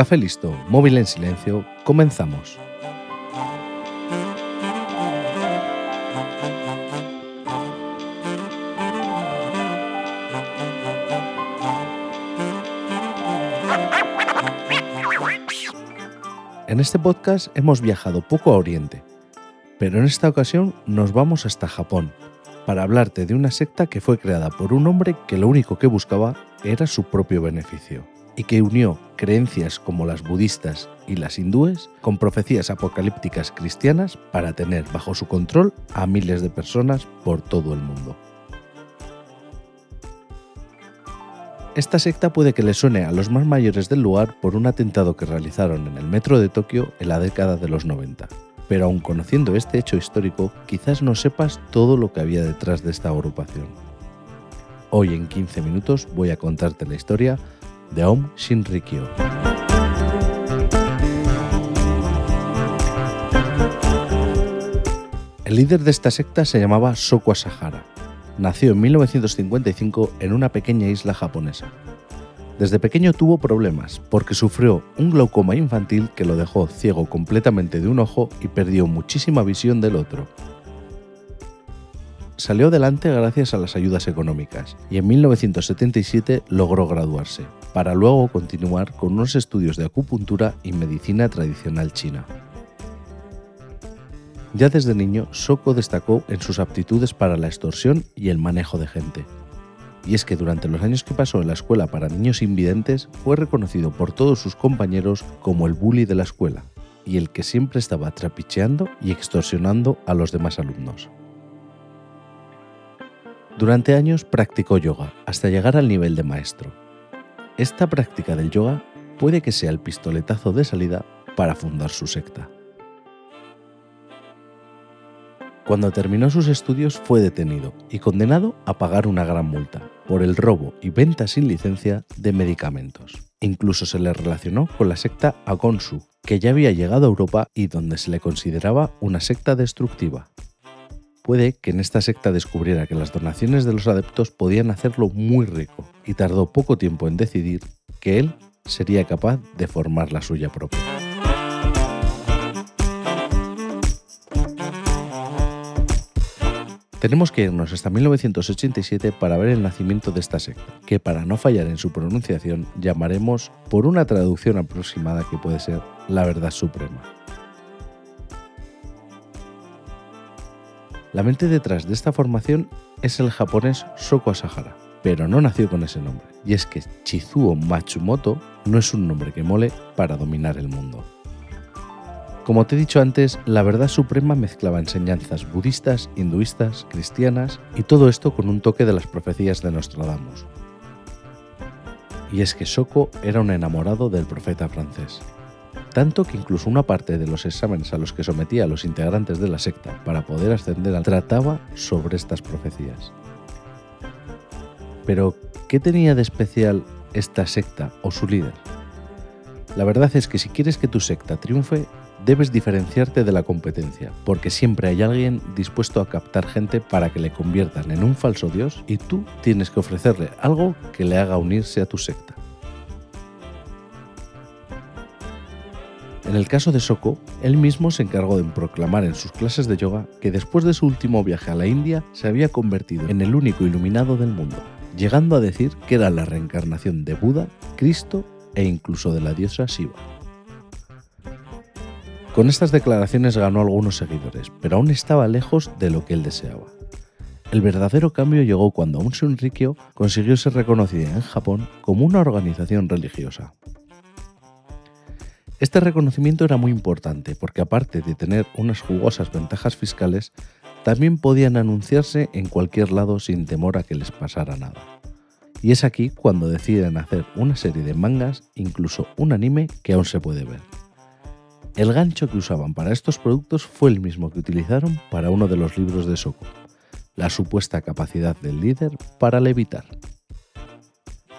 Café listo, móvil en silencio, comenzamos. En este podcast hemos viajado poco a Oriente, pero en esta ocasión nos vamos hasta Japón para hablarte de una secta que fue creada por un hombre que lo único que buscaba era su propio beneficio y que unió creencias como las budistas y las hindúes con profecías apocalípticas cristianas para tener bajo su control a miles de personas por todo el mundo. Esta secta puede que le suene a los más mayores del lugar por un atentado que realizaron en el metro de Tokio en la década de los 90. Pero aun conociendo este hecho histórico, quizás no sepas todo lo que había detrás de esta agrupación. Hoy en 15 minutos voy a contarte la historia de Aum Shinrikyo. El líder de esta secta se llamaba Soko Asahara nació en 1955 en una pequeña isla japonesa. Desde pequeño tuvo problemas porque sufrió un glaucoma infantil que lo dejó ciego completamente de un ojo y perdió muchísima visión del otro. Salió adelante gracias a las ayudas económicas y en 1977 logró graduarse, para luego continuar con unos estudios de acupuntura y medicina tradicional china. Ya desde niño, Soko destacó en sus aptitudes para la extorsión y el manejo de gente. Y es que durante los años que pasó en la escuela para niños invidentes fue reconocido por todos sus compañeros como el bully de la escuela y el que siempre estaba trapicheando y extorsionando a los demás alumnos. Durante años practicó yoga hasta llegar al nivel de maestro. Esta práctica del yoga puede que sea el pistoletazo de salida para fundar su secta. Cuando terminó sus estudios fue detenido y condenado a pagar una gran multa por el robo y venta sin licencia de medicamentos. Incluso se le relacionó con la secta Agonsu, que ya había llegado a Europa y donde se le consideraba una secta destructiva. Puede que en esta secta descubriera que las donaciones de los adeptos podían hacerlo muy rico y tardó poco tiempo en decidir que él sería capaz de formar la suya propia. Tenemos que irnos hasta 1987 para ver el nacimiento de esta secta, que para no fallar en su pronunciación llamaremos, por una traducción aproximada que puede ser, la verdad suprema. La mente detrás de esta formación es el japonés Soko Asahara, pero no nació con ese nombre, y es que Chizuo Matsumoto no es un nombre que mole para dominar el mundo. Como te he dicho antes, la verdad suprema mezclaba enseñanzas budistas, hinduistas, cristianas y todo esto con un toque de las profecías de Nostradamus. Y es que Soko era un enamorado del profeta francés. Tanto que incluso una parte de los exámenes a los que sometía a los integrantes de la secta para poder ascender al trataba sobre estas profecías. Pero, ¿qué tenía de especial esta secta o su líder? La verdad es que si quieres que tu secta triunfe, debes diferenciarte de la competencia, porque siempre hay alguien dispuesto a captar gente para que le conviertan en un falso dios y tú tienes que ofrecerle algo que le haga unirse a tu secta. En el caso de Soko, él mismo se encargó de proclamar en sus clases de yoga que después de su último viaje a la India se había convertido en el único iluminado del mundo, llegando a decir que era la reencarnación de Buda, Cristo e incluso de la diosa Shiva. Con estas declaraciones ganó algunos seguidores, pero aún estaba lejos de lo que él deseaba. El verdadero cambio llegó cuando Shinrikyo consiguió ser reconocida en Japón como una organización religiosa. Este reconocimiento era muy importante porque aparte de tener unas jugosas ventajas fiscales, también podían anunciarse en cualquier lado sin temor a que les pasara nada. Y es aquí cuando deciden hacer una serie de mangas, incluso un anime que aún se puede ver. El gancho que usaban para estos productos fue el mismo que utilizaron para uno de los libros de Soko, la supuesta capacidad del líder para levitar.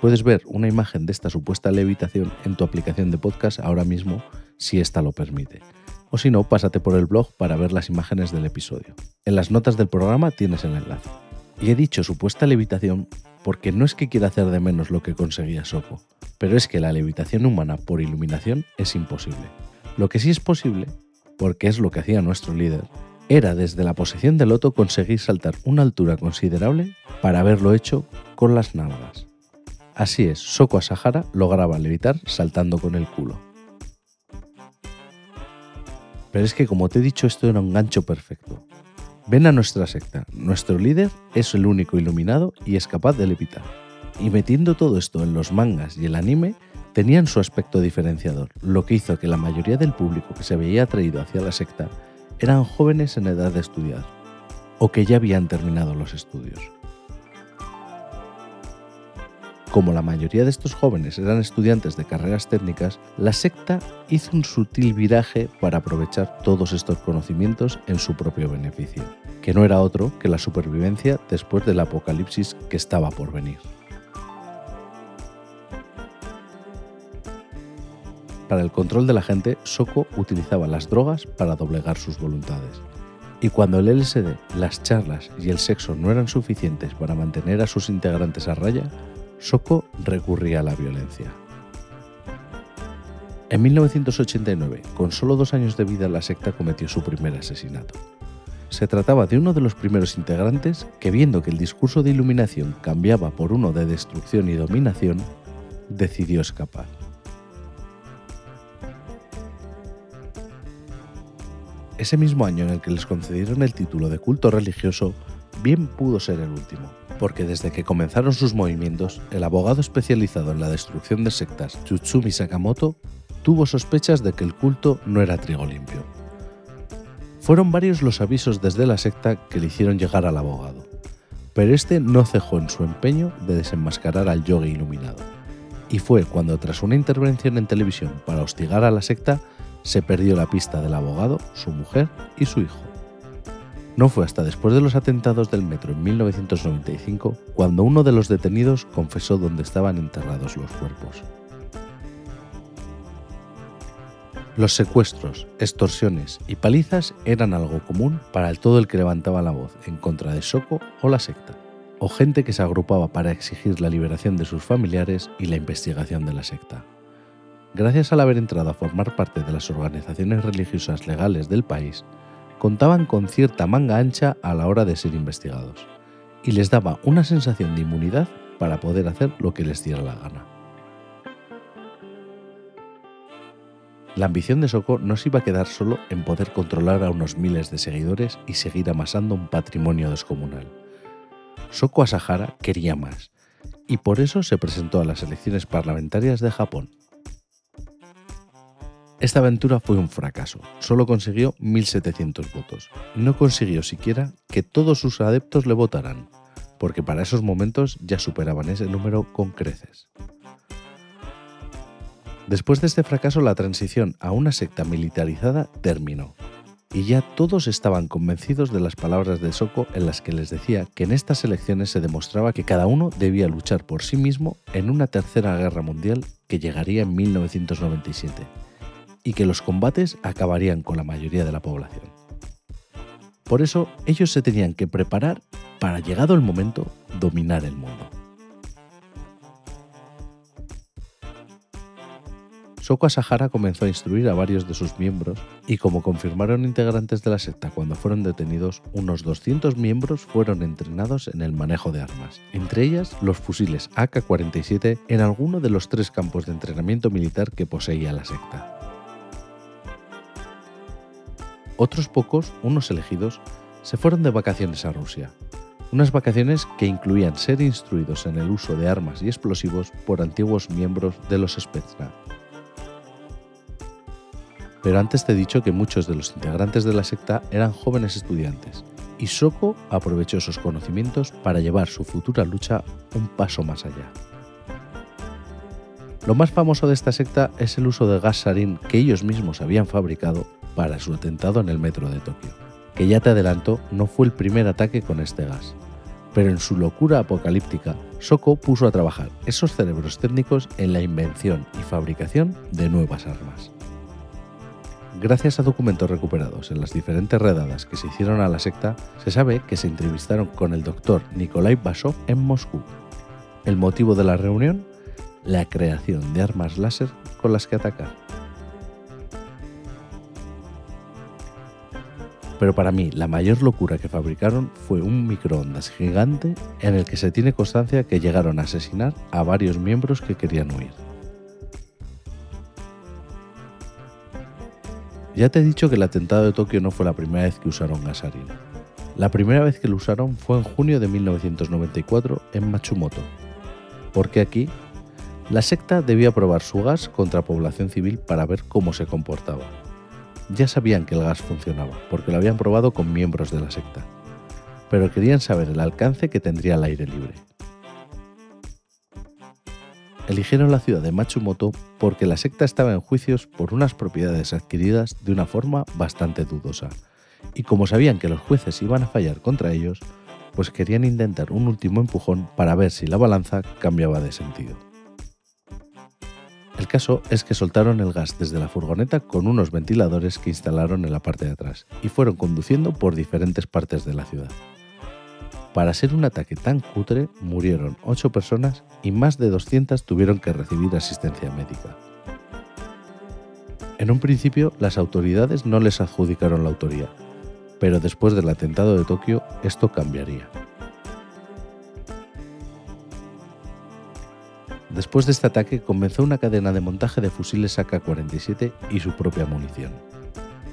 Puedes ver una imagen de esta supuesta levitación en tu aplicación de podcast ahora mismo si esta lo permite. O si no, pásate por el blog para ver las imágenes del episodio. En las notas del programa tienes el enlace. Y he dicho supuesta levitación porque no es que quiera hacer de menos lo que conseguía Soko, pero es que la levitación humana por iluminación es imposible. Lo que sí es posible, porque es lo que hacía nuestro líder, era desde la posición del loto conseguir saltar una altura considerable para haberlo hecho con las nalgas. Así es, Soko Asahara lograba levitar saltando con el culo. Pero es que como te he dicho esto era un gancho perfecto. Ven a nuestra secta, nuestro líder es el único iluminado y es capaz de levitar. Y metiendo todo esto en los mangas y el anime, tenían su aspecto diferenciador, lo que hizo que la mayoría del público que se veía atraído hacia la secta eran jóvenes en edad de estudiar, o que ya habían terminado los estudios. Como la mayoría de estos jóvenes eran estudiantes de carreras técnicas, la secta hizo un sutil viraje para aprovechar todos estos conocimientos en su propio beneficio, que no era otro que la supervivencia después del apocalipsis que estaba por venir. Para el control de la gente, Soko utilizaba las drogas para doblegar sus voluntades. Y cuando el LSD, las charlas y el sexo no eran suficientes para mantener a sus integrantes a raya, Soko recurría a la violencia. En 1989, con solo dos años de vida, la secta cometió su primer asesinato. Se trataba de uno de los primeros integrantes que, viendo que el discurso de iluminación cambiaba por uno de destrucción y dominación, decidió escapar. Ese mismo año en el que les concedieron el título de culto religioso, bien pudo ser el último porque desde que comenzaron sus movimientos, el abogado especializado en la destrucción de sectas, Tsutsumi Sakamoto, tuvo sospechas de que el culto no era trigo limpio. Fueron varios los avisos desde la secta que le hicieron llegar al abogado, pero este no cejó en su empeño de desenmascarar al yogi iluminado. Y fue cuando tras una intervención en televisión para hostigar a la secta, se perdió la pista del abogado, su mujer y su hijo. No fue hasta después de los atentados del metro en 1995 cuando uno de los detenidos confesó dónde estaban enterrados los cuerpos. Los secuestros, extorsiones y palizas eran algo común para todo el que levantaba la voz en contra de Soko o la secta, o gente que se agrupaba para exigir la liberación de sus familiares y la investigación de la secta. Gracias al haber entrado a formar parte de las organizaciones religiosas legales del país, contaban con cierta manga ancha a la hora de ser investigados, y les daba una sensación de inmunidad para poder hacer lo que les diera la gana. La ambición de Soko no se iba a quedar solo en poder controlar a unos miles de seguidores y seguir amasando un patrimonio descomunal. Soko Asahara quería más, y por eso se presentó a las elecciones parlamentarias de Japón esta aventura fue un fracaso, solo consiguió 1.700 votos. No consiguió siquiera que todos sus adeptos le votaran, porque para esos momentos ya superaban ese número con creces. Después de este fracaso, la transición a una secta militarizada terminó, y ya todos estaban convencidos de las palabras de Soko en las que les decía que en estas elecciones se demostraba que cada uno debía luchar por sí mismo en una tercera guerra mundial que llegaría en 1997 y que los combates acabarían con la mayoría de la población. Por eso ellos se tenían que preparar para, llegado el momento, dominar el mundo. Soko Asahara comenzó a instruir a varios de sus miembros y como confirmaron integrantes de la secta cuando fueron detenidos, unos 200 miembros fueron entrenados en el manejo de armas, entre ellas los fusiles AK-47 en alguno de los tres campos de entrenamiento militar que poseía la secta. Otros pocos, unos elegidos, se fueron de vacaciones a Rusia. Unas vacaciones que incluían ser instruidos en el uso de armas y explosivos por antiguos miembros de los Spetsnaz. Pero antes te he dicho que muchos de los integrantes de la secta eran jóvenes estudiantes, y Soko aprovechó esos conocimientos para llevar su futura lucha un paso más allá. Lo más famoso de esta secta es el uso de gas sarín que ellos mismos habían fabricado para su atentado en el metro de Tokio, que ya te adelanto no fue el primer ataque con este gas. Pero en su locura apocalíptica, Soko puso a trabajar esos cerebros técnicos en la invención y fabricación de nuevas armas. Gracias a documentos recuperados en las diferentes redadas que se hicieron a la secta, se sabe que se entrevistaron con el doctor Nikolai Basov en Moscú, El motivo de la reunión, la creación de armas láser con las que atacar. Pero para mí la mayor locura que fabricaron fue un microondas gigante en el que se tiene constancia que llegaron a asesinar a varios miembros que querían huir. Ya te he dicho que el atentado de Tokio no fue la primera vez que usaron gasarín. La primera vez que lo usaron fue en junio de 1994 en Matsumoto, porque aquí la secta debía probar su gas contra población civil para ver cómo se comportaba. Ya sabían que el gas funcionaba, porque lo habían probado con miembros de la secta, pero querían saber el alcance que tendría al aire libre. Eligieron la ciudad de Matsumoto porque la secta estaba en juicios por unas propiedades adquiridas de una forma bastante dudosa, y como sabían que los jueces iban a fallar contra ellos, pues querían intentar un último empujón para ver si la balanza cambiaba de sentido. El caso es que soltaron el gas desde la furgoneta con unos ventiladores que instalaron en la parte de atrás y fueron conduciendo por diferentes partes de la ciudad. Para ser un ataque tan cutre, murieron 8 personas y más de 200 tuvieron que recibir asistencia médica. En un principio, las autoridades no les adjudicaron la autoría, pero después del atentado de Tokio esto cambiaría. Después de este ataque comenzó una cadena de montaje de fusiles AK-47 y su propia munición.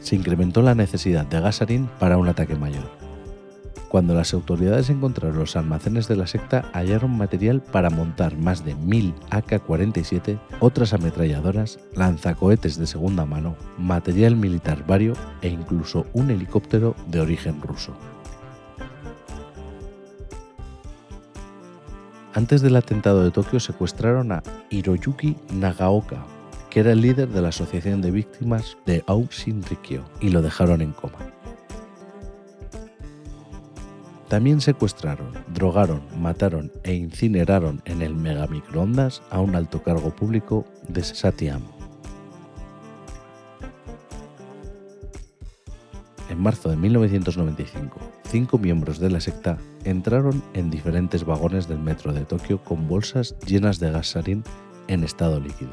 Se incrementó la necesidad de gasarín para un ataque mayor. Cuando las autoridades encontraron los almacenes de la secta, hallaron material para montar más de 1000 AK-47, otras ametralladoras, lanzacohetes de segunda mano, material militar vario e incluso un helicóptero de origen ruso. Antes del atentado de Tokio secuestraron a Hiroyuki Nagaoka, que era el líder de la Asociación de Víctimas de Aum Shinrikyo, y lo dejaron en coma. También secuestraron, drogaron, mataron e incineraron en el megamicroondas a un alto cargo público de Satyam. En marzo de 1995, cinco miembros de la secta entraron en diferentes vagones del metro de Tokio con bolsas llenas de gas sarín en estado líquido,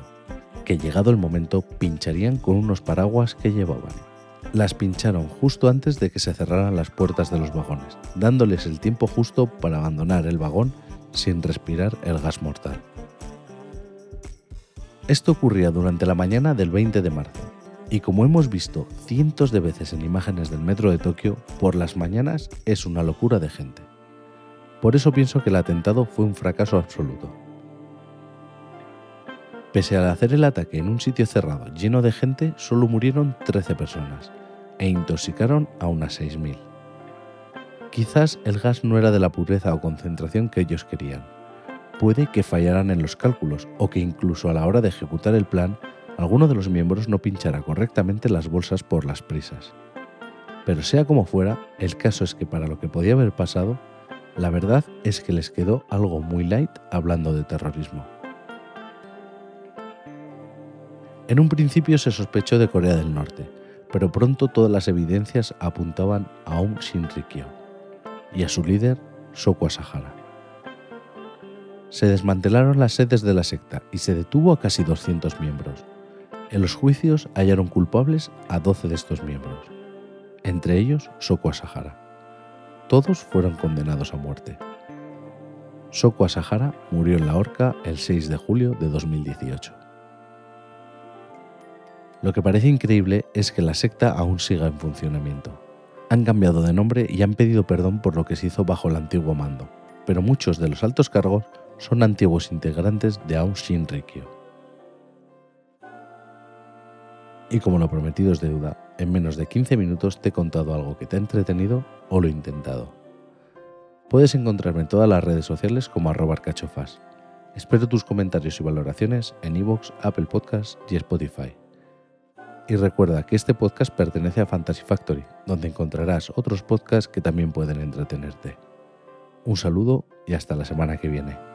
que llegado el momento pincharían con unos paraguas que llevaban. Las pincharon justo antes de que se cerraran las puertas de los vagones, dándoles el tiempo justo para abandonar el vagón sin respirar el gas mortal. Esto ocurría durante la mañana del 20 de marzo, y como hemos visto cientos de veces en imágenes del metro de Tokio, por las mañanas es una locura de gente. Por eso pienso que el atentado fue un fracaso absoluto. Pese a hacer el ataque en un sitio cerrado lleno de gente, solo murieron 13 personas e intoxicaron a unas 6.000. Quizás el gas no era de la pureza o concentración que ellos querían. Puede que fallaran en los cálculos o que incluso a la hora de ejecutar el plan alguno de los miembros no pinchara correctamente las bolsas por las prisas. Pero sea como fuera, el caso es que para lo que podía haber pasado, la verdad es que les quedó algo muy light hablando de terrorismo. En un principio se sospechó de Corea del Norte, pero pronto todas las evidencias apuntaban a un Shinrikyo y a su líder, Soko Asahara. Se desmantelaron las sedes de la secta y se detuvo a casi 200 miembros. En los juicios hallaron culpables a 12 de estos miembros, entre ellos Soko Asahara. Todos fueron condenados a muerte. Soko Asahara murió en la horca el 6 de julio de 2018. Lo que parece increíble es que la secta aún siga en funcionamiento. Han cambiado de nombre y han pedido perdón por lo que se hizo bajo el antiguo mando, pero muchos de los altos cargos son antiguos integrantes de Aum Shinrikyo. Y como lo prometido es deuda, en menos de 15 minutos te he contado algo que te ha entretenido o lo he intentado. Puedes encontrarme en todas las redes sociales como arroba arcachofas. Espero tus comentarios y valoraciones en iVoox, Apple Podcasts y Spotify. Y recuerda que este podcast pertenece a Fantasy Factory, donde encontrarás otros podcasts que también pueden entretenerte. Un saludo y hasta la semana que viene.